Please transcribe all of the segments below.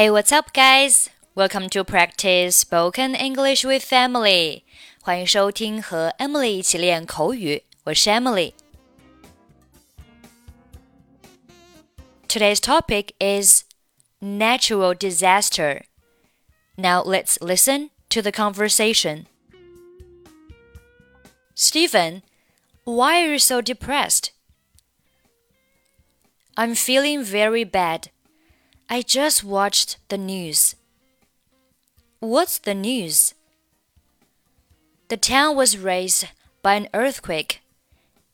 Hey, what's up, guys? Welcome to practice spoken English with Emily. 欢迎收听和 Emily 一起练口语，我是 Emily。Today's topic is natural disaster. Now let's listen to the conversation. Steven, why are you so depressed? I'm feeling very bad. I just watched the news. What's the news? The town was razed by an earthquake,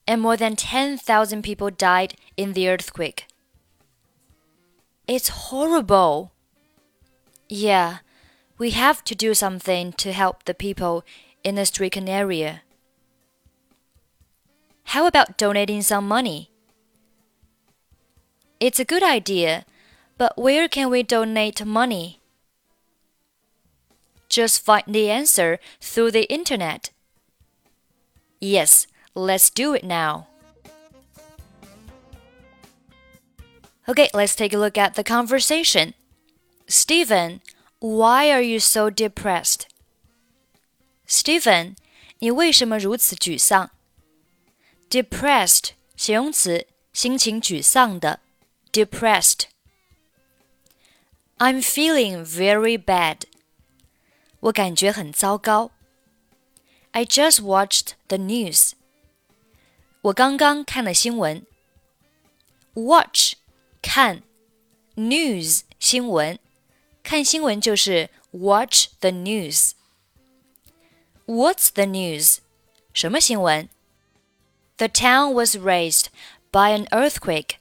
and more than 10,000 people died in the earthquake. It's horrible. Yeah, we have to do something to help the people in the stricken area. How about donating some money? It's a good idea but where can we donate money? Just find the answer through the internet. Yes, let's do it now. Okay, let's take a look at the conversation. Steven, why are you so depressed? Steven, 你为什么如此沮丧？Depressed 形容词，心情沮丧的。Depressed I'm feeling very bad. 我感觉很糟糕。I just watched the news. 我刚刚看了新闻。Watch 看，news 新闻，看新闻就是 watch the news. What's the news? 什么新闻? The town was razed by an earthquake.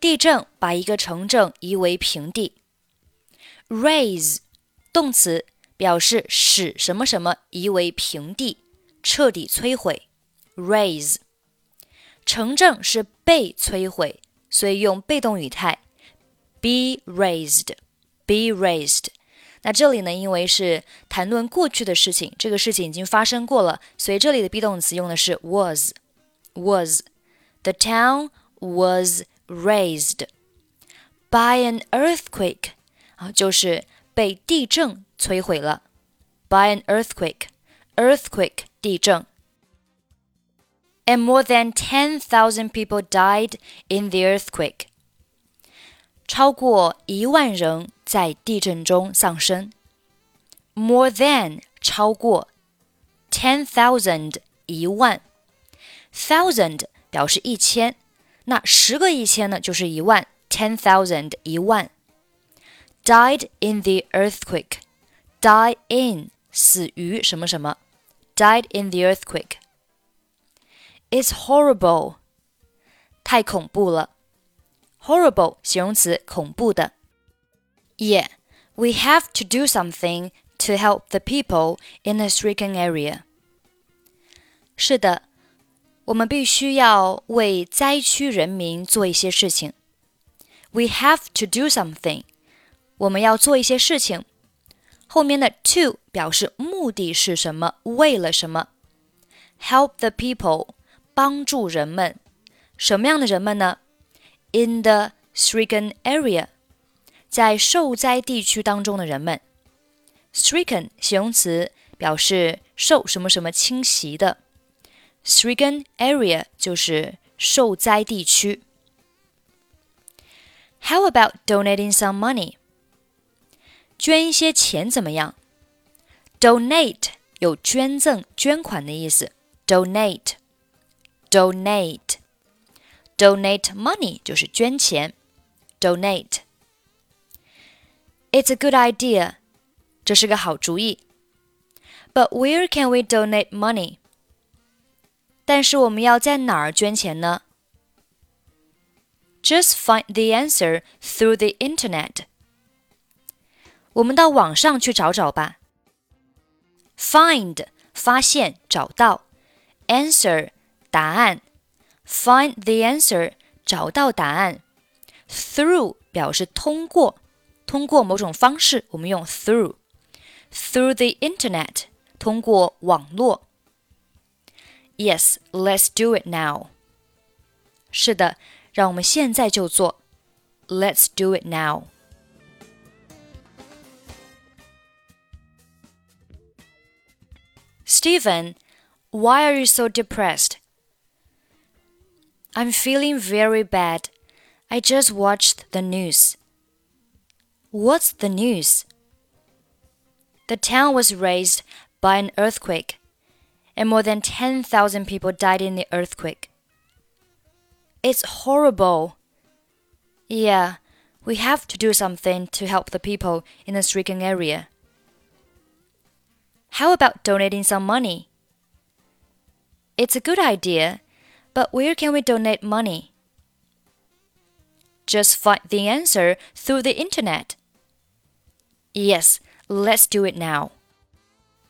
地震把一个城镇夷为平地。Raise 动词表示使什么什么夷为平地，彻底摧毁。Raise 城镇是被摧毁，所以用被动语态，be raised。be raised。那这里呢，因为是谈论过去的事情，这个事情已经发生过了，所以这里的 be 动词用的是 was。was the town was razed by an earthquake 啊，就是被地震摧毁了。By an earthquake, earthquake 地震。And more than ten thousand people died in the earthquake. 超过一万人在地震中丧生。More than 超过，ten thousand 一万，thousand 表示一千。那十个一千呢，就是一万，ten thousand 一万。Died in the earthquake. Die in 死于什么什么。Died in the earthquake. It's horrible. 太恐怖了。Horrible 形容词，恐怖的。Yeah, we have to do something to help the people in the stricken area. 是的， 我们必须要为灾区人民做一些事情。We have to do something。我们要做一些事情。后面的 to 表示目的是什么，为了什么。Help the people，帮助人们。什么样的人们呢？In the stricken area，在受灾地区当中的人们。Stricken 形容词表示受什么什么侵袭的。Stricken area 就是受灾地区。How about donating some money？捐一些钱怎么样？Donate 有捐赠、捐款的意思。Donate，donate，donate money 就是捐钱。Donate。It's a good idea，这是个好主意。But where can we donate money？ 但是我们要在哪儿捐钱呢？Just find the answer through the internet。我们到网上去找找吧。Find 发现找到，answer 答案，find the answer 找到答案。Through 表示通过，通过某种方式，我们用 through。Through the internet 通过网络。 Yes, let's do it now. 是的，让我们现在就做。Let's do it now. Steven, why are you so depressed? I'm feeling very bad. I just watched the news. What's the news? The town was razed by an earthquake and more than 10,000 people died in the earthquake. It's horrible. Yeah, we have to do something to help the people in the stricken area. How about donating some money? It's a good idea, but where can we donate money? Just find the answer through the internet. Yes, let's do it now.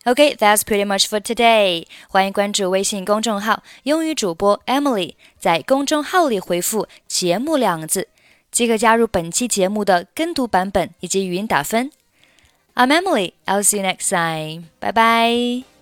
Okay, that's pretty much for today. 欢迎关注微信公众号“英语主播 Emily”，在公众号里回复“节目”两个字，即可加入本期节目的跟读版本以及语音打分。I'm Emily. I'll see you next time. Bye bye.